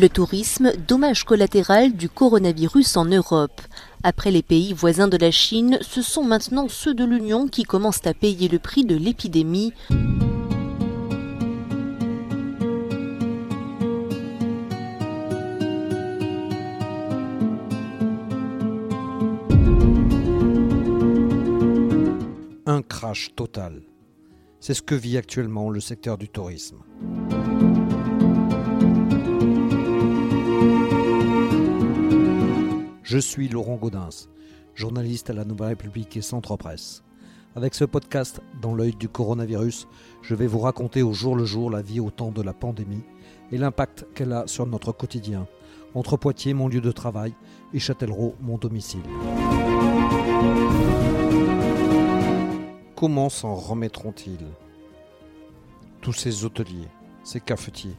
Le tourisme, dommage collatéral du coronavirus en Europe. Après les pays voisins de la Chine, ce sont maintenant ceux de l'Union qui commencent à payer le prix de l'épidémie. Un crash total. C'est ce que vit actuellement le secteur du tourisme. Je suis Laurent Gaudens, journaliste à la Nouvelle République et Centre Presse. Avec ce podcast, dans l'œil du coronavirus, je vais vous raconter au jour le jour la vie au temps de la pandémie et l'impact qu'elle a sur notre quotidien, entre Poitiers, mon lieu de travail, et Châtellerault, mon domicile. Comment s'en remettront-ils? Tous ces hôteliers, ces cafetiers,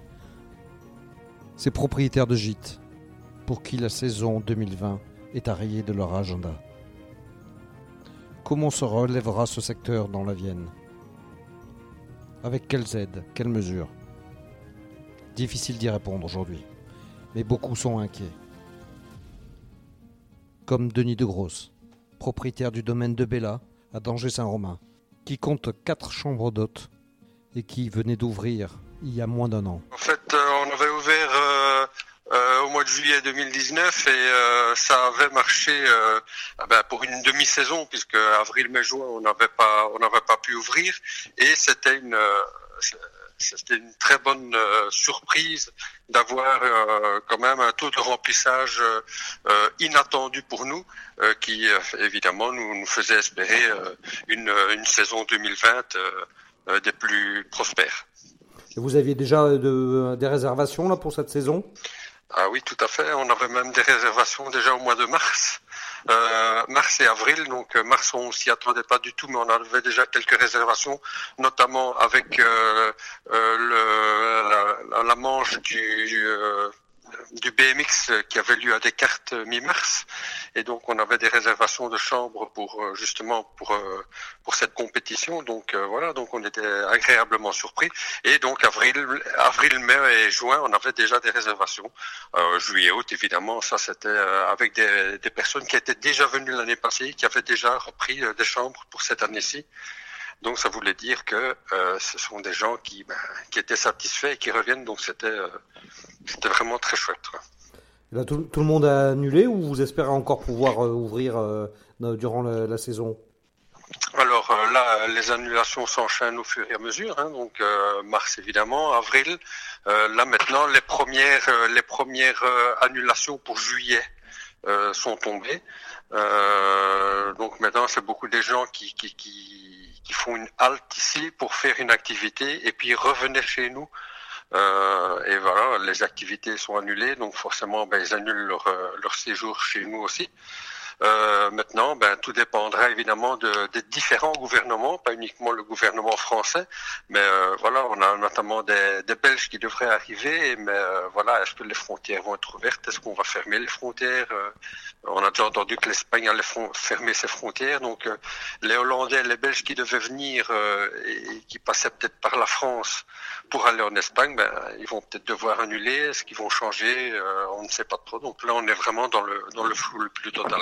ces propriétaires de gîtes, pour qui la saison 2020 est rayer de leur agenda. Comment se relèvera ce secteur dans la Vienne? Avec quelles aides Quelles mesures Difficile d'y répondre aujourd'hui, mais beaucoup sont inquiets. Comme Denis de Grosse, propriétaire du domaine de Bella à Danger-Saint-Romain, qui compte quatre chambres d'hôtes et qui venait d'ouvrir il y a moins d'un an. En fait, euh, on avait ouvert euh, mois de juillet 2019 et euh, ça avait marché euh, ah ben, pour une demi-saison puisque avril, mai, juin on n'avait pas on n'avait pas pu ouvrir et c'était une c'était une très bonne surprise d'avoir quand même un taux de remplissage inattendu pour nous qui évidemment nous, faisait espérer une, une saison 2020 des plus prospères. vous aviez déjà de, des réservations là pour cette saison? Ah oui, tout à fait. On avait même des réservations déjà au mois de mars. Euh, mars et avril, donc euh, mars on s'y attendait pas du tout, mais on avait déjà quelques réservations, notamment avec euh, la, la, manche du, du BMX qui avait lieu à Descartes mi-mars. Et donc on avait des réservations de chambres pour euh, justement pour euh, cette compétition. Donc euh, voilà. Donc on était agréablement surpris. Et donc avril avril mai et juin on avait déjà des réservations. Euh, juillet août évidemment ça c'était avec des, des personnes qui étaient déjà venues l'année passée qui avaient déjà repris des chambres pour cette année-ci donc ça voulait dire que euh, ce sont des gens qui, ben, qui étaient satisfaits et qui reviennent. Donc c'était euh, c'était vraiment très chouette. Là, tout, tout, le monde a annulé ou vous espérez encore pouvoir euh, ouvrir durant la, la, saison? Alors là, les annulations s'enchaînent au fur et à mesure. Hein, donc mars évidemment, avril. là maintenant, les premières les premières annulations pour juillet sont tombées. donc maintenant, c'est beaucoup des gens qui, qui, qui qui font une halte ici pour faire une activité et puis revenir chez nous. Euh, et voilà, les activités sont annulées, donc forcément, ben, ils annulent leur, euh, leur séjour chez nous aussi. Euh, maintenant, ben, tout dépendra évidemment de, des différents gouvernements, pas uniquement le gouvernement français, mais euh, voilà, on a notamment des, des, Belges qui devraient arriver, mais euh, voilà, est-ce que les frontières vont être ouvertes? Est-ce qu'on va fermer les frontières? Euh, On a déjà entendu que l'Espagne allait fermer ses frontières, donc euh, les Hollandais, les Belges qui devaient venir et, qui passaient peut-être par la France pour aller en Espagne, ben, ils vont peut-être devoir annuler. Est-ce qu'ils vont changer? On ne sait pas trop. Donc là, on est vraiment dans le dans le flou le plus total.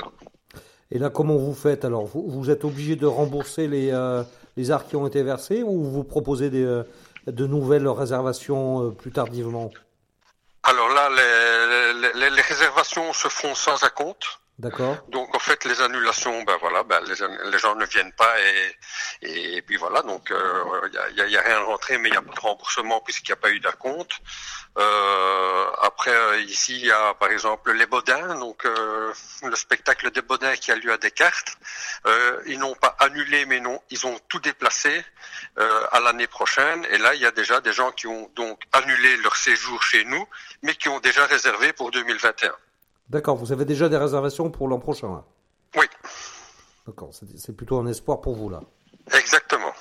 Et là, comment vous faites Alors, vous, êtes obligé de rembourser les, euh, les arts qui ont été versés ou vous proposez euh, de nouvelles réservations euh, plus tardivement? Alors là, les, les, les, réservations se font sans acompte. D'accord. Donc en fait les annulations, ben voilà, ben, les, les gens ne viennent pas et, et, puis voilà, donc il euh, y, a, y, a, rien rentré, mais il n'y a pas de remboursement puisqu'il n'y a pas eu d'acompte. Euh, après ici il y a par exemple les Baudins, donc euh, le spectacle des Baudins qui a lieu à Descartes. Euh, ils n'ont pas annulé, mais non, ils ont tout déplacé euh, à l'année prochaine. Et là il y a déjà des gens qui ont donc annulé leur séjour chez nous, mais qui ont déjà réservé pour 2021. D'accord, vous avez déjà des réservations pour l'an prochain là Oui. D'accord, c'est plutôt un espoir pour vous là. Exactement.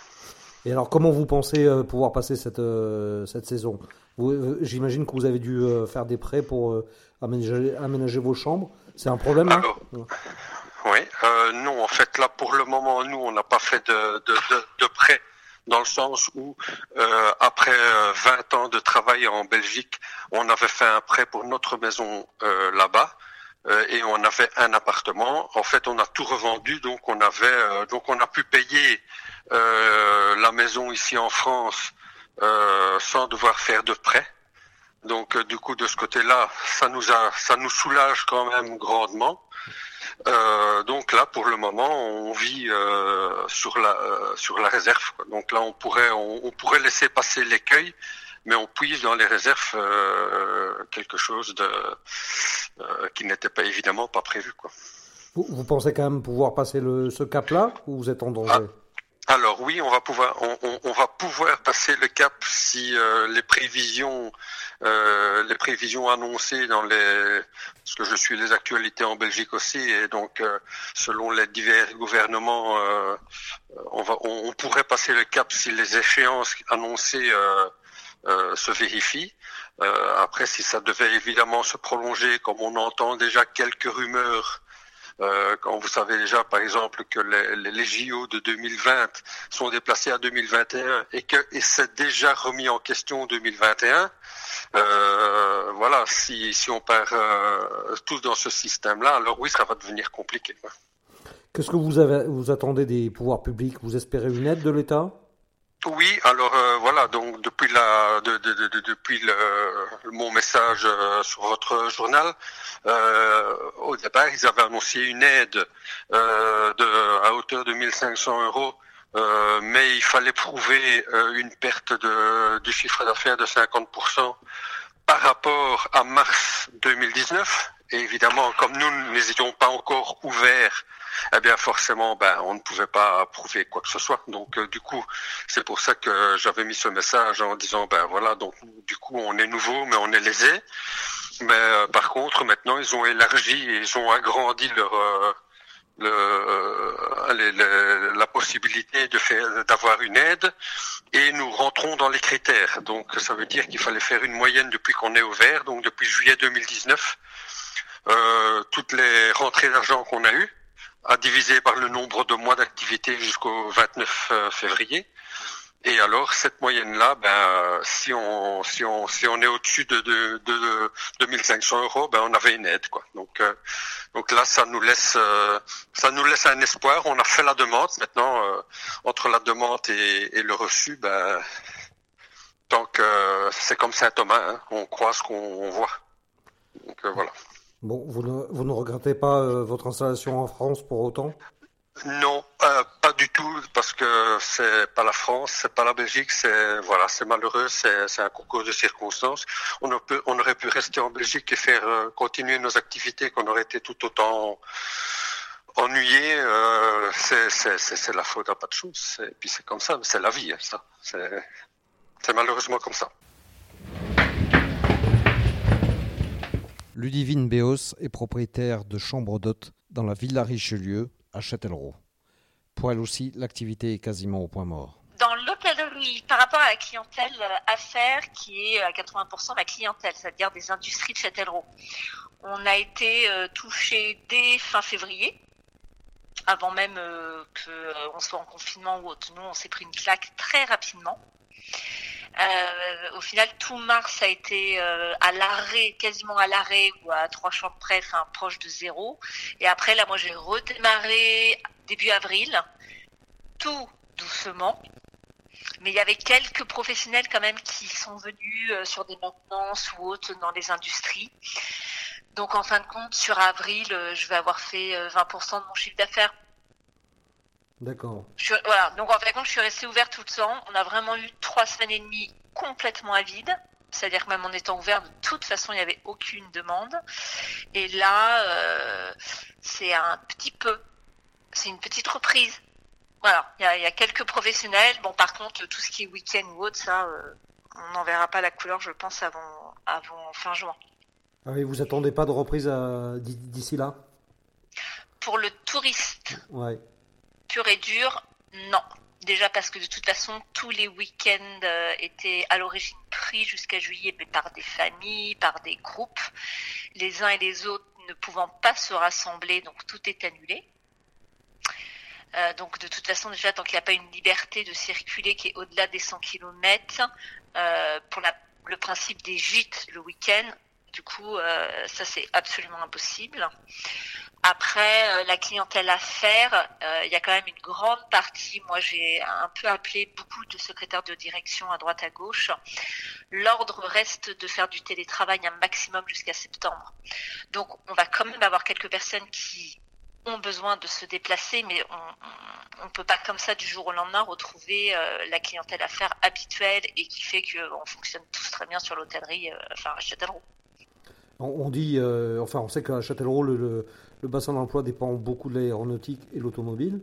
Et alors, comment vous pensez euh, pouvoir passer cette, euh, cette saison? Euh, J'imagine que vous avez dû faire des prêts pour aménager, aménager, vos chambres. C'est un problème là alors, Oui, non, en fait, là, pour le moment, nous, on n'a pas fait de, de, de, de prêt dans le sens où euh, après 20 ans de travail en Belgique, on avait fait un prêt pour notre maison là-bas et on avait un appartement. En fait, on a tout revendu, donc on avait donc on a pu payer la maison ici en France sans devoir faire de prêt. Donc du coup de ce côté-là, ça nous a ça nous soulage quand même grandement. Euh, donc là, pour le moment, on vit euh, sur la euh, sur la réserve. Donc là, on pourrait on, pourrait laisser passer l'écueil, mais on puise dans les réserves quelque chose de qui n'était pas évidemment pas prévu. Quoi. Vous, pensez quand même pouvoir passer le, ce cap-là ou vous êtes en danger? Ah, alors oui, on va pouvoir on, va pouvoir passer le cap si euh, les prévisions euh, les prévisions annoncées dans les parce que je suis les actualités en Belgique aussi et donc euh, selon les divers gouvernements on va on, pourrait passer le cap si les échéances annoncées se vérifient. après, si ça devait évidemment se prolonger, comme on entend déjà quelques rumeurs euh, quand vous savez déjà, par exemple, que les, les, JO de 2020 sont déplacés à 2021 et que et c'est déjà remis en question 2021, euh, voilà, si, si on part euh, tous dans ce système-là, alors oui, ça va devenir compliqué. Qu'est-ce que vous, avez, vous attendez des pouvoirs publics? Vous espérez une aide de l'État? Oui, alors euh, voilà, donc depuis la de, de, de, depuis le, mon message euh, sur votre journal, euh, au départ ils avaient annoncé une aide euh, de, à hauteur de 1500 euros, mais il fallait prouver une perte de, du chiffre d'affaires de 50% par rapport à mars 2019. Et évidemment, comme nous n'étions pas encore ouverts eh bien forcément, ben, on ne pouvait pas prouver quoi que ce soit. Donc euh, du coup, c'est pour ça que j'avais mis ce message en disant, ben voilà, donc du coup, on est nouveau, mais on est lésé. Mais euh, par contre, maintenant, ils ont élargi et ils ont agrandi leur euh, le, la possibilité de faire d'avoir une aide et nous rentrons dans les critères. Donc ça veut dire qu'il fallait faire une moyenne depuis qu'on est ouvert, donc depuis juillet 2019, euh, toutes les rentrées d'argent qu'on a eues à diviser par le nombre de mois d'activité jusqu'au 29 euh, février. Et alors cette moyenne-là, ben si on si on si on est au-dessus de, de, de, 2500 euros, ben on avait une aide quoi. Donc euh, donc là ça nous laisse euh, ça nous laisse un espoir. On a fait la demande. Maintenant entre la demande et, et le reçu, ben tant que c'est comme Saint Thomas, hein, on croit ce qu'on voit. Donc voilà. Bon, vous ne, vous ne regrettez pas euh, votre installation en France pour autant? Non, euh, pas du tout, parce que c'est pas la France, c'est pas la Belgique, c'est voilà, c'est malheureux, c'est un concours de circonstances. On, aurait pu rester en Belgique et faire euh, continuer nos activités, qu'on aurait été tout autant ennuyé. C'est la faute à pas de choses. Et puis c'est comme ça, c'est la vie, hein, ça. C'est malheureusement comme ça. Ludivine Béos est propriétaire de chambres d'hôtes dans la Villa Richelieu à Châtellerault. Pour elle aussi, l'activité est quasiment au point mort. Dans l'hôtellerie, par rapport à la clientèle euh, affaires qui est à 80% la clientèle, c'est-à-dire des industries de Châtellerault, on a été euh, touché dès fin février avant même euh, qu'on soit en confinement ou autre. Nous, on s'est pris une claque très rapidement. Euh, au final, tout mars a été euh, à l'arrêt, quasiment à l'arrêt ou à trois champs près, enfin proche de zéro. Et après, là, moi, j'ai redémarré début avril, tout doucement. Mais il y avait quelques professionnels quand même qui sont venus euh, sur des maintenances ou autres dans les industries. Donc en fin de compte, sur avril, je vais avoir fait 20% de mon chiffre d'affaires D'accord. Voilà, donc en fait, quand je suis restée ouverte tout le temps, on a vraiment eu trois semaines et demie complètement à vide. C'est-à-dire que même en étant ouvert, de toute façon, il n'y avait aucune demande. Et là, euh, c'est un petit peu, c'est une petite reprise. Voilà, il y a, quelques professionnels. Bon, par contre, tout ce qui est week-end ou autre, ça, euh, on n'en verra pas la couleur, je pense, avant, avant fin juin. Ah oui, vous attendez pas de reprise d'ici là? Pour le touriste. Ouais pur et dur, non. Déjà parce que de toute façon, tous les week-ends euh, étaient à l'origine pris jusqu'à juillet par des familles, par des groupes, les uns et les autres ne pouvant pas se rassembler, donc tout est annulé. Euh, donc de toute façon, déjà, tant qu'il n'y a pas une liberté de circuler qui est au-delà des 100 km, euh, pour le principe des gîtes le week-end, du coup, ça c'est absolument impossible. Après, euh, la clientèle affaires, euh, il y a quand même une grande partie. Moi, j'ai un peu appelé beaucoup de secrétaires de direction à droite à gauche. L'ordre reste de faire du télétravail un maximum jusqu'à septembre. Donc, on va quand même avoir quelques personnes qui ont besoin de se déplacer, mais on ne peut pas comme ça du jour au lendemain retrouver euh, la clientèle affaires habituelle et qui fait qu'on fonctionne tous très bien sur l'hôtellerie, enfin à Châtellerault. On, on dit, enfin, on sait qu'à Châtellerault, le, le, le bassin d'emploi dépend beaucoup de l'aéronautique et l'automobile.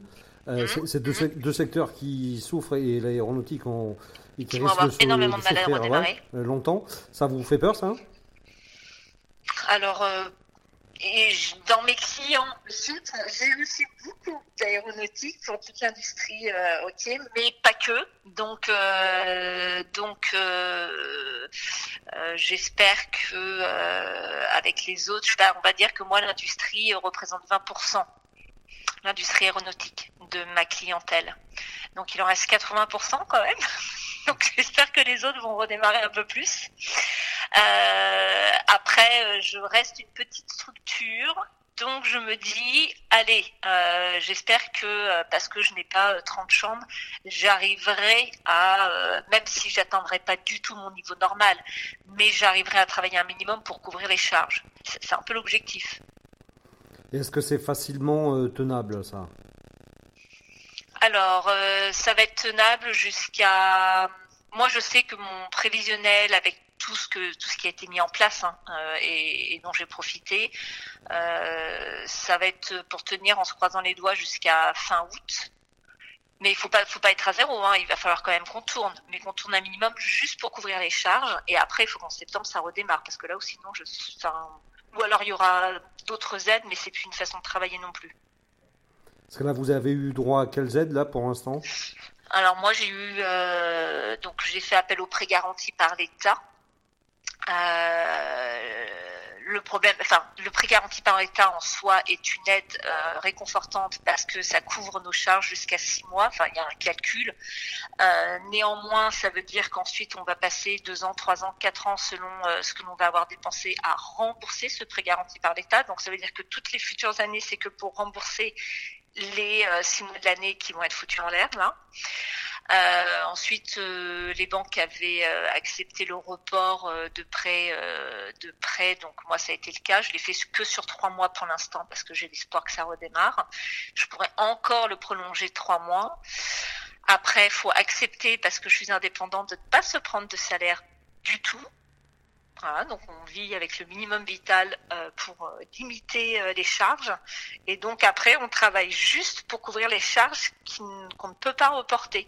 Euh, Mhm, C'est deux, mhm. deux secteurs qui souffrent et l'aéronautique en, et Qui avoir se- énormément de souffrir, euh, longtemps. Ça vous fait peur, ça? Alors, euh, et je- dans mes clients, j'ai aussi beaucoup d'aéronautique pour toute l'industrie, euh, ok, mais pas que. Donc, euh, donc, euh, euh, j'espère que euh, avec les autres, on va dire que moi l'industrie représente 20%, l'industrie aéronautique de ma clientèle. Donc, il en reste 80% quand même. Donc, j'espère que les autres vont redémarrer un peu plus. Euh, après, euh, je reste une petite structure. Donc je me dis, allez, euh, j'espère que parce que je n'ai pas euh, 30 chambres, j'arriverai à, même si j'atteindrai pas du tout mon niveau normal, mais j'arriverai à travailler un minimum pour couvrir les charges. C'est un peu l'objectif. Est-ce que c'est facilement tenable, ça? Alors, euh, ça va être tenable jusqu'à. Moi, je sais que mon prévisionnel, avec tout ce que tout ce qui a été mis en place hein, euh, et, dont j'ai profité, euh, ça va être pour tenir en se croisant les doigts jusqu'à fin août. Mais il faut pas, faut pas être à zéro. Hein. Il va falloir quand même qu'on tourne, mais qu'on tourne un minimum juste pour couvrir les charges. Et après, il faut qu'en septembre ça redémarre, parce que là, ou sinon, je, enfin, ou alors il y aura d'autres aides, mais c'est plus une façon de travailler non plus. Parce que là, vous avez eu droit à quelles aides, là, pour l'instant? Alors moi j'ai eu euh, donc j'ai fait appel au prêt garanti par l'État. Euh, le problème, enfin le prêt garanti par l'État en soi est une aide euh, réconfortante parce que ça couvre nos charges jusqu'à six mois. Enfin il y a un calcul. Néanmoins ça veut dire qu'ensuite on va passer deux ans, trois ans, quatre ans selon ce que l'on va avoir dépensé à rembourser ce prêt garanti par l'État. Donc ça veut dire que toutes les futures années c'est que pour rembourser les euh, six mois de l'année qui vont être foutus en l'air là. Euh, ensuite, euh, les banques avaient euh, accepté le report euh, de prêt, euh, de prêt. Donc moi, ça a été le cas. Je l'ai fait que sur trois mois pour l'instant parce que j'ai l'espoir que ça redémarre. Je pourrais encore le prolonger trois mois. Après, il faut accepter parce que je suis indépendante de ne pas se prendre de salaire du tout. Voilà, donc on vit avec le minimum vital euh, pour euh, limiter euh, les charges. Et donc après, on travaille juste pour couvrir les charges qu'on ne peut pas reporter.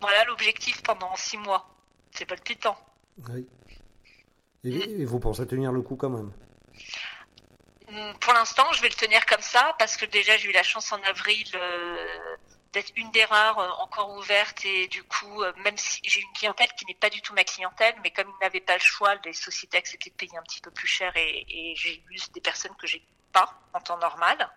Voilà l'objectif pendant six mois. C'est palpitant. Oui. Et, et vous pensez tenir le coup quand même? Hum, Pour l'instant, je vais le tenir comme ça parce que déjà j'ai eu la chance en avril d'être une des rares euh, encore ouverte et du coup, euh, même si j'ai une clientèle qui n'est pas du tout ma clientèle, mais comme ils n'avaient pas le choix, les sociétés acceptaient de payer un petit peu plus cher et, j'ai eu des personnes que j'ai pas en temps normal.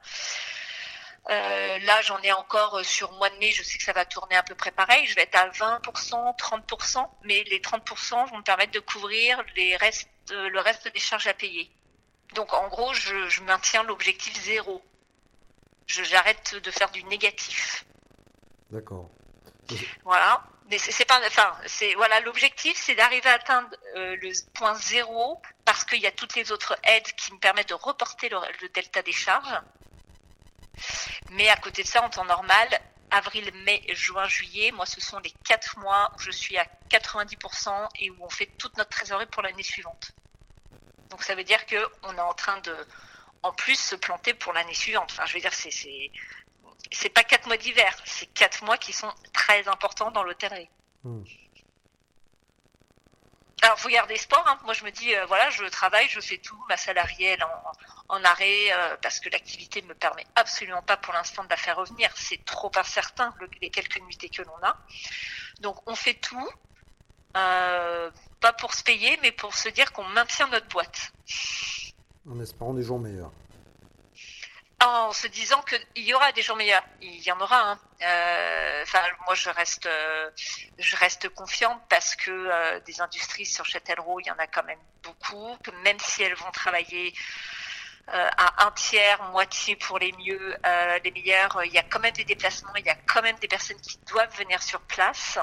Euh, là, j'en ai encore euh, sur mois de mai, je sais que ça va tourner à peu près pareil. Je vais être à 20%, 30%, mais les 30% vont me permettre de couvrir les restes, le reste des charges à payer. Donc en gros, je, je maintiens l'objectif zéro. J'arrête de faire du négatif. D'accord. Voilà. Mais c'est pas, enfin, c'est voilà, l'objectif, c'est d'arriver à atteindre euh, le point zéro parce qu'il y a toutes les autres aides qui me permettent de reporter le, le delta des charges. Mais à côté de ça, en temps normal, avril, mai, juin, juillet, moi, ce sont les quatre mois où je suis à 90% et où on fait toute notre trésorerie pour l'année suivante. Donc ça veut dire que on est en train de, en plus, se planter pour l'année suivante. Enfin, je veux dire, c'est c'est pas quatre mois d'hiver, c'est quatre mois qui sont très importants dans l'hôtellerie. Hmm. Alors, faut garder espoir. Hein. Moi, je me dis, euh, voilà, je travaille, je fais tout, ma salariée, elle en, en arrêt, euh, parce que l'activité ne me permet absolument pas pour l'instant de la faire revenir. C'est trop incertain, le- les quelques nuitées que l'on a. Donc, on fait tout, euh, pas pour se payer, mais pour se dire qu'on maintient notre boîte. En espérant des jours meilleurs. En se disant qu'il y aura des jours meilleurs. Il y en aura. Hein. Euh, enfin, moi, je reste, euh, je reste confiante parce que euh, des industries sur Châtellerault, il y en a quand même beaucoup. Que même si elles vont travailler à un tiers, moitié pour les mieux, les meilleurs, il y a quand même des déplacements, il y a quand même des personnes qui doivent venir sur place.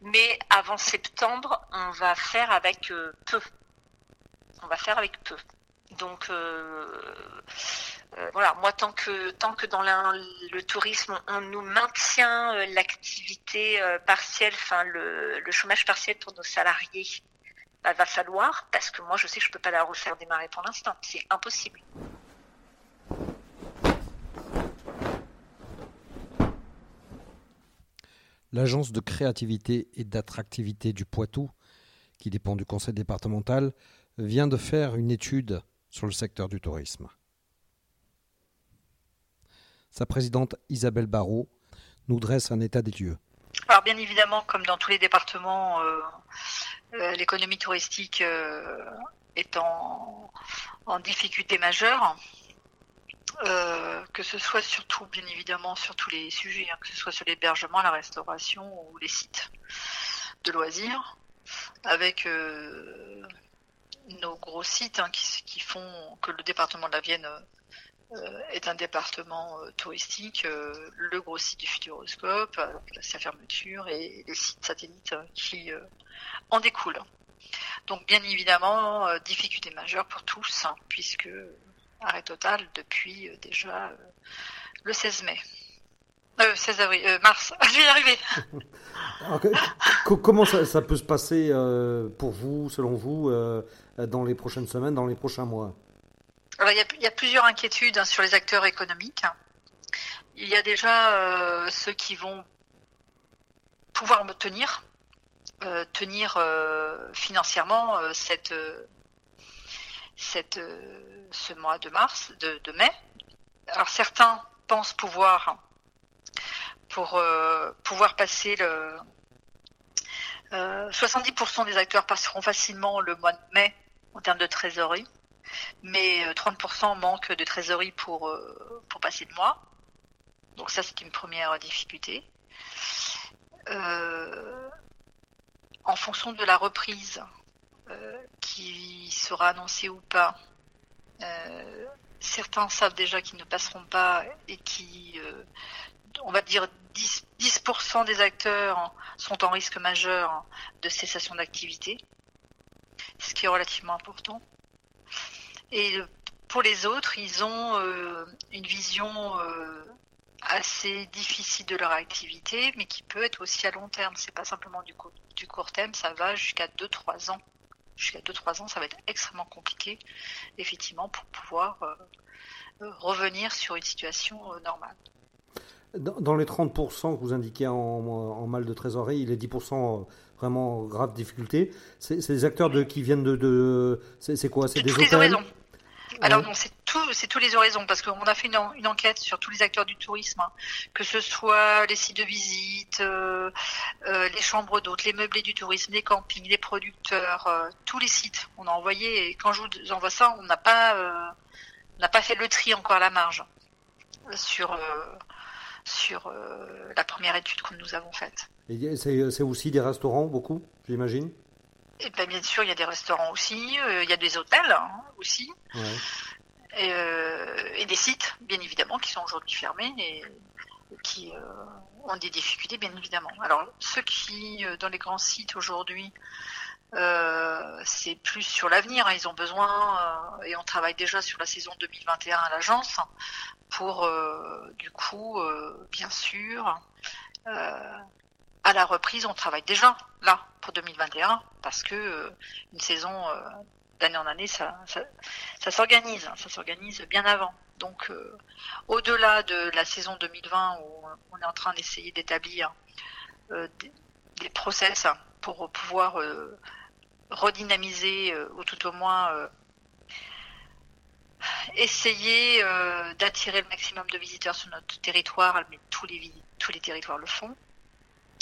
Mais avant septembre, on va faire avec peu. On va faire avec peu. Donc euh, euh, voilà, moi tant que tant que dans le tourisme on nous maintient euh, l'activité partielle, enfin le, chômage partiel pour nos salariés, bah, va falloir parce que moi je sais que je peux pas la refaire démarrer pour l'instant, c'est impossible. L'agence de créativité et d'attractivité du Poitou, qui dépend du conseil départemental, vient de faire une étude sur le secteur du tourisme. Sa présidente Isabelle Barrault nous dresse un état des lieux. Alors bien évidemment, comme dans tous les départements, euh, euh, l'économie touristique euh, est en, difficulté majeure. que ce soit surtout, bien évidemment, sur tous les sujets, hein, que ce soit sur l'hébergement, la restauration ou les sites de loisirs, avec nos gros sites hein, qui, font que le département de la Vienne est un département euh, touristique, euh, le gros site du Futuroscope, sa fermeture et les sites satellites qui en découlent. Donc bien évidemment, difficulté majeure pour tous, hein, puisque arrêt total depuis déjà le 16 mai. 16 avril, mars, je vais y arriver. comment ça, peut se passer pour vous, selon vous euh, dans les prochaines semaines, dans les prochains mois? Il, y a, plusieurs inquiétudes hein, sur les acteurs économiques. Il y a déjà euh, ceux qui vont pouvoir me tenir, euh, tenir financièrement cette, cette, ce mois de mars, de, de, mai. Alors certains pensent pouvoir pour pouvoir passer le 70% des acteurs passeront facilement le mois de mai en termes de trésorerie, mais 30% euh, manquent de trésorerie pour, euh, pour passer le mois. Donc ça, c'est une première difficulté. Euh, en fonction de la reprise qui sera annoncée ou pas, certains savent déjà qu'ils ne passeront pas et qui, on va dire, 10%, 10 des acteurs sont en risque majeur de cessation d'activité ce qui est relativement important. Et pour les autres, ils ont euh, une vision euh, assez difficile de leur activité, mais qui peut être aussi à long terme. C'est pas simplement du, du court terme, ça va jusqu'à 2-3 ans. Jusqu'à 2-3 ans, ça va être extrêmement compliqué, effectivement, pour pouvoir euh, revenir sur une situation normale. Dans les 30% que vous indiquez en, mal de trésorerie, les 10% vraiment grave difficulté, c'est des acteurs de, qui viennent de. c'est quoi? C'est des hôtels? Alors non, c'est tout, c'est tous les horizons parce qu'on a fait une, enquête sur tous les acteurs du tourisme, hein. que ce soit les sites de visite, euh, euh, les chambres d'hôtes, les meublés du tourisme, les campings, les producteurs, euh, tous les sites. On a envoyé et quand je vous envoie ça, on n'a pas, n'a pas fait le tri encore à la marge sur sur la première étude que nous avons faite. C'est aussi des restaurants, beaucoup, j'imagine? Et ben, Bien sûr, il y a des restaurants aussi, euh, il y a des hôtels hein, aussi, euh, et, des sites, bien évidemment, qui sont aujourd'hui fermés et qui ont des difficultés, bien évidemment. Alors, ceux qui, dans les grands sites aujourd'hui, c'est plus sur l'avenir. Hein. Ils ont besoin, et on travaille déjà sur la saison 2021 à l'agence, pour euh, du coup, euh, bien sûr, euh, à la reprise, on travaille déjà là pour 2021 parce que une saison d'année en année, ça, ça, s'organise, ça s'organise bien avant. Donc, au-delà de la saison 2020 où on est en train d'essayer d'établir des, process pour pouvoir redynamiser ou tout au moins essayer euh, d'attirer le maximum de visiteurs sur notre territoire, mais tous les, tous les territoires le font.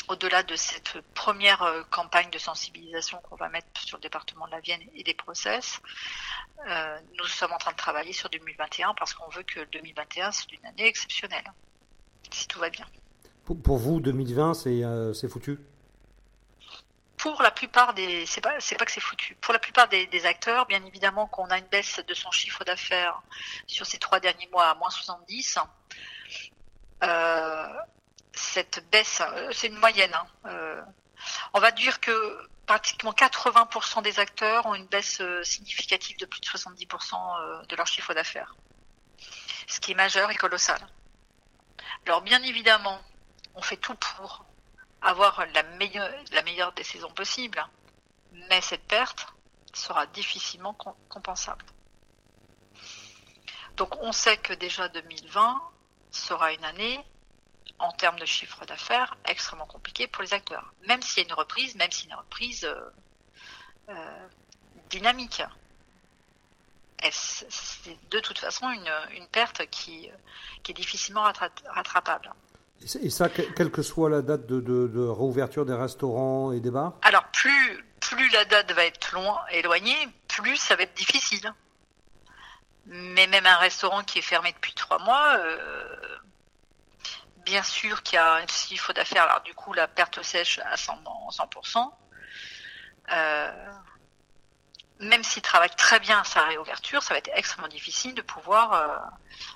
Au-delà de cette première euh, campagne de sensibilisation qu'on va mettre sur le département de la Vienne et des process, euh, nous sommes en train de travailler sur 2021 parce qu'on veut que 2021 c'est une année exceptionnelle, si tout va bien. Pour, vous, 2020, c'est foutu? Pour la plupart des, c'est pas, c'est pas que c'est foutu. Pour la plupart des, acteurs, bien évidemment, qu'on a une baisse de son chiffre d'affaires sur ces trois derniers mois à moins 70, euh, cette baisse, euh, c'est une moyenne. Hein, euh, on va dire que pratiquement 80% des acteurs ont une baisse significative de plus de 70% de leur chiffre d'affaires, ce qui est majeur et colossal. Alors bien évidemment, on fait tout pour avoir la meilleure, la meilleure des saisons possibles, mais cette perte sera difficilement compensable. Donc on sait que déjà 2020 sera une année en termes de chiffre d'affaires extrêmement compliquée pour les acteurs, même s'il y a une reprise, même s'il y a une reprise euh, euh, dynamique. C'est de toute façon une, perte qui, qui, est difficilement rattrapable. Et ça, quelle que soit la date de, de, réouverture des restaurants et des bars? Alors, plus, plus la date va être loin, éloignée, plus ça va être difficile. Mais même un restaurant qui est fermé depuis trois mois, euh, bien sûr qu'il y a un chiffre d'affaires. Alors, du coup, la perte sèche à 100%. 100% même s'il travaille très bien à sa réouverture, ça va être extrêmement difficile de pouvoir euh,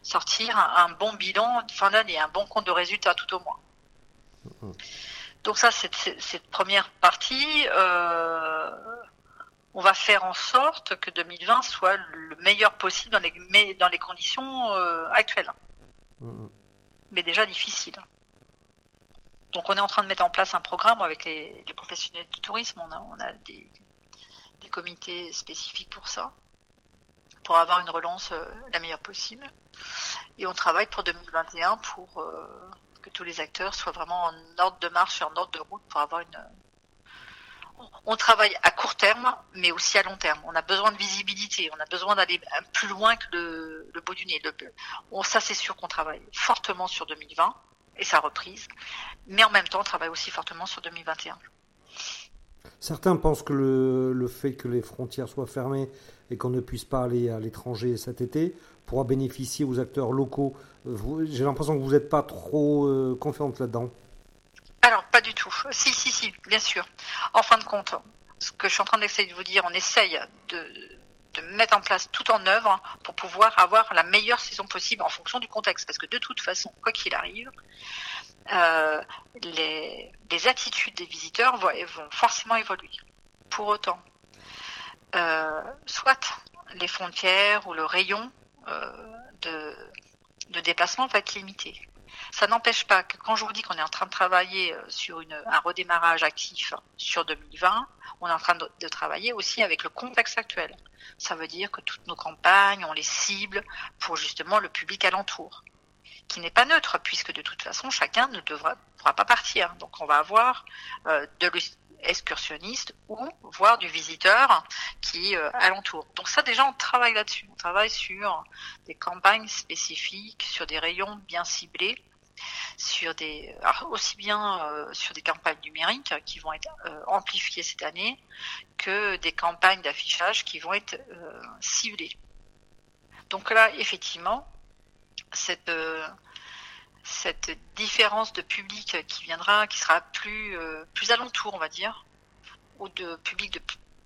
sortir un, bon bilan de fin d'année, un bon compte de résultat tout au moins. Mm-hmm. Donc ça, c'est cette première partie. Euh, on va faire en sorte que 2020 soit le meilleur possible dans les, dans les conditions euh, actuelles. Mm-hmm. Mais déjà difficile. Donc on est en train de mettre en place un programme avec les, professionnels du tourisme. On a, on a des, des comités spécifiques pour ça, pour avoir une relance euh, la meilleure possible. Et on travaille pour 2021 pour euh, que tous les acteurs soient vraiment en ordre de marche et en ordre de route pour avoir une. On travaille à court terme, mais aussi à long terme. On a besoin de visibilité, on a besoin d'aller plus loin que le, bout du nez. ça, c'est sûr qu'on travaille fortement sur 2020 et sa reprise, mais en même temps, on travaille aussi fortement sur 2021. Certains pensent que le, fait que les frontières soient fermées et qu'on ne puisse pas aller à l'étranger cet été pourra bénéficier aux acteurs locaux. J'ai l'impression que vous n'êtes pas trop euh, confiante là-dedans. Pas du tout. Si, si, si, bien sûr. En fin de compte, ce que je suis en train d'essayer de vous dire, on essaye de, de mettre en place tout en œuvre pour pouvoir avoir la meilleure saison possible en fonction du contexte. Parce que de toute façon, quoi qu'il arrive, euh, les, attitudes des visiteurs vont, forcément évoluer. Pour autant, euh, soit les frontières ou le rayon euh, de, déplacement va être limité. Ça n'empêche pas que quand je vous dis qu'on est en train de travailler sur un redémarrage actif sur 2020, on est en train de, travailler aussi avec le contexte actuel. Ça veut dire que toutes nos campagnes, on les cible pour justement le public alentour qui n'est pas neutre, puisque de toute façon, chacun ne devra, pourra pas partir. Donc on va avoir euh, de l'excursionniste ou voir du visiteur qui est euh, alentour. Donc ça déjà on travaille là-dessus. On travaille sur des campagnes spécifiques, sur des rayons bien ciblés, sur des aussi bien euh, sur des campagnes numériques qui vont être amplifiées cette année que des campagnes d'affichage qui vont être ciblées. Donc là effectivement cette, euh, différence de public qui viendra, qui sera plus, euh, plus alentour, on va dire, ou de public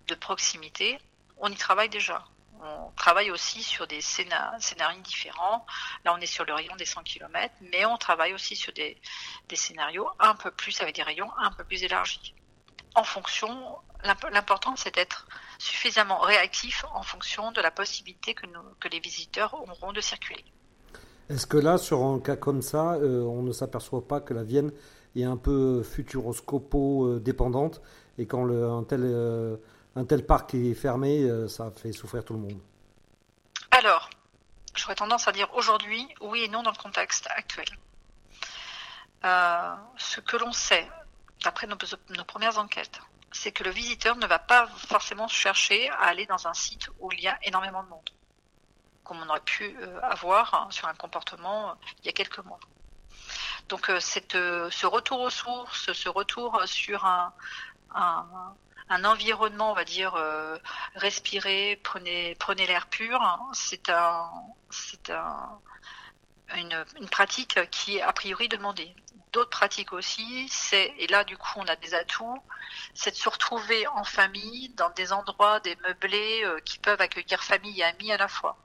de proximité, on y travaille déjà. On travaille aussi sur des scénarios différents. Là, on est sur le rayon des 100 km, mais on travaille aussi sur des, scénarios un peu plus, avec des rayons un peu plus élargis. En fonction, l'important, c'est d'être suffisamment réactif en fonction de la possibilité que, les visiteurs auront de circuler. Est-ce que là, sur un cas comme ça, euh, on ne s'aperçoit pas que la Vienne est un peu futuroscopo-dépendante et quand tel, euh, un tel parc est fermé, euh, ça fait souffrir tout le monde Alors, j'aurais tendance à dire aujourd'hui oui et non dans le contexte actuel. ce que l'on sait, d'après nos, premières enquêtes, c'est que le visiteur ne va pas forcément chercher à aller dans un site où il y a énormément de monde comme on aurait pu euh, avoir hein, sur un comportement euh, il y a quelques mois. Donc euh, ce retour aux sources, ce retour sur un environnement, on va dire, euh, respirer, prenez, prenez l'air pur, c'est un, c'est un, une, une, pratique qui est a priori demandée. D'autres pratiques aussi, c'est, et là du coup on a des atouts, c'est de se retrouver en famille dans des endroits, des meublés euh, qui peuvent accueillir famille et amis à la fois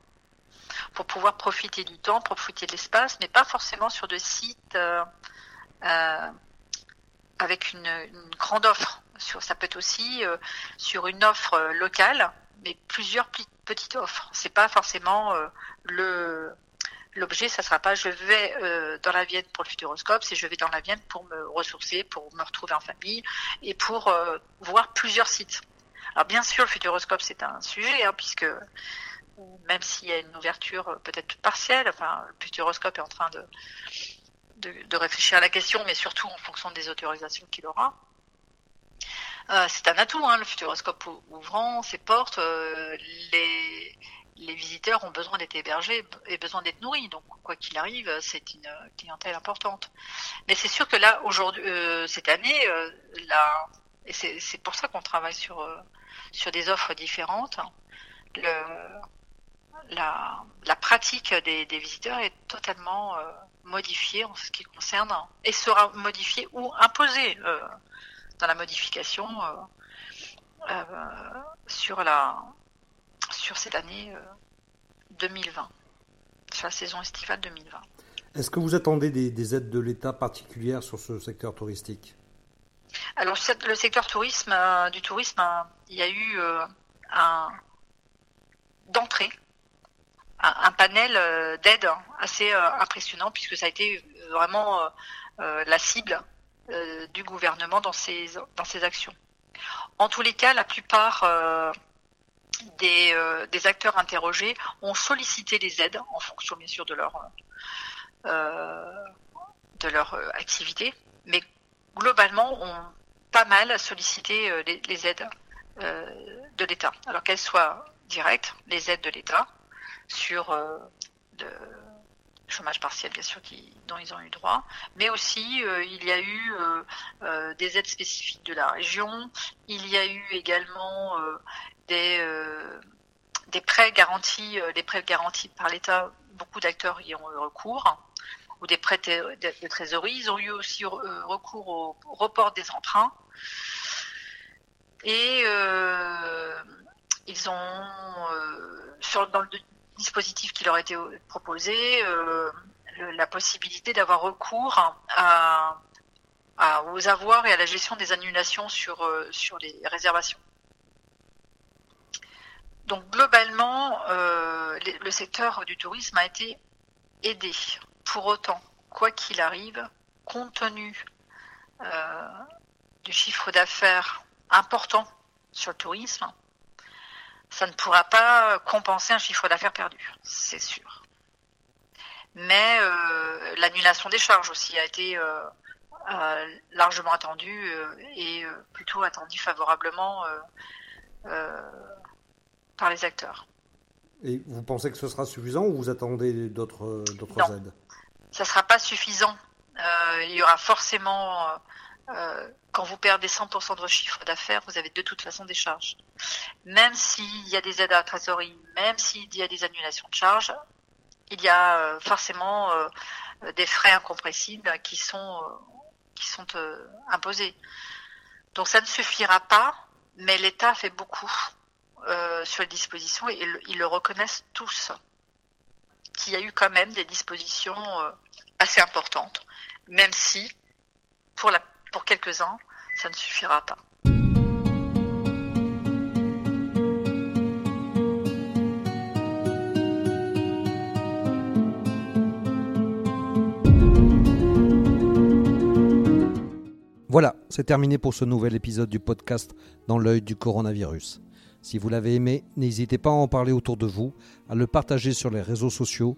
pour pouvoir profiter du temps, profiter de l'espace, mais pas forcément sur des sites euh, euh, avec une, grande offre. Sur, ça peut être aussi euh, sur une offre locale, mais plusieurs petites offres. C'est pas forcément euh, le l'objet, ça sera pas je vais euh, dans la Vienne pour le futuroscope, c'est je vais dans la Vienne pour me ressourcer, pour me retrouver en famille et pour euh, voir plusieurs sites. Alors bien sûr, le futuroscope c'est un sujet hein, puisque même s'il y a une ouverture peut-être partielle, enfin le futuroscope est en train de, de réfléchir à la question, mais surtout en fonction des autorisations qu'il aura. Euh, c'est un atout, hein, le futuroscope ouvrant ses portes. Euh, les, les visiteurs ont besoin d'être hébergés et besoin d'être nourris. Donc, quoi qu'il arrive, c'est une clientèle importante. Mais c'est sûr que là, aujourd'hui, euh, cette année, euh, là, et c'est pour ça qu'on travaille sur euh, sur des offres différentes. Le, la, la pratique des, des, visiteurs est totalement modifiée en ce qui concerne et sera modifiée ou imposée dans la modification euh, euh, sur la sur cette année 2020, euh, sur la saison estivale 2020. Est-ce que vous attendez des, des aides de l'État particulières sur ce secteur touristique? Alors le secteur tourisme euh, du tourisme, il y a eu euh, un d'entrée un, un, panel d'aide assez impressionnant puisque ça a été vraiment la cible euh, du gouvernement dans ces dans ces actions. En tous les cas, la plupart euh, des, euh, des, acteurs interrogés ont sollicité les aides en fonction bien sûr de leur de leur activité, mais globalement ont pas mal sollicité les, les aides de l'État. Alors qu'elles soient directes, les aides de l'État sur de, chômage partiel bien sûr qui, dont ils ont eu droit, mais aussi euh, il y a eu euh, euh, des aides spécifiques de la région, il y a eu également euh, des, euh, des prêts garantis, des prêts garantis par l'État, beaucoup d'acteurs y ont eu recours, ou des prêts de trésorerie, ils ont eu aussi recours au report des emprunts, et ils ont sur, dans le dispositif qui leur a été proposé, euh, le, la possibilité d'avoir recours aux avoirs et à la gestion des annulations sur, euh, sur les réservations. Donc globalement, euh, le secteur du tourisme a été aidé. Pour autant, quoi qu'il arrive, compte tenu du chiffre d'affaires important sur le tourisme, ça ne pourra pas compenser un chiffre d'affaires perdu, c'est sûr. Mais euh, l'annulation des charges aussi a été euh, euh, largement attendue euh, et euh, plutôt attendue favorablement euh, par les acteurs. Et vous pensez que ce sera suffisant ou vous attendez d'autres d'autres aides? Ça ne sera pas suffisant. il y aura forcément euh, quand vous perdez 100% de votre chiffre d'affaires, vous avez de toute façon des charges. Même s'il y a des aides à la trésorerie, même s'il y a des annulations de charges, il y a euh, forcément euh, des frais incompressibles qui sont, qui sont imposés. Donc ça ne suffira pas, mais l'État fait beaucoup sur les dispositions et ils le reconnaissent tous. Qu'il y a eu quand même des dispositions assez importantes, même si pour la pour quelques-uns, ça ne suffira pas. Voilà, c'est terminé pour ce nouvel épisode du podcast Dans l'œil du coronavirus. Si vous l'avez aimé, n'hésitez pas à en parler autour de vous, à le partager sur les réseaux sociaux,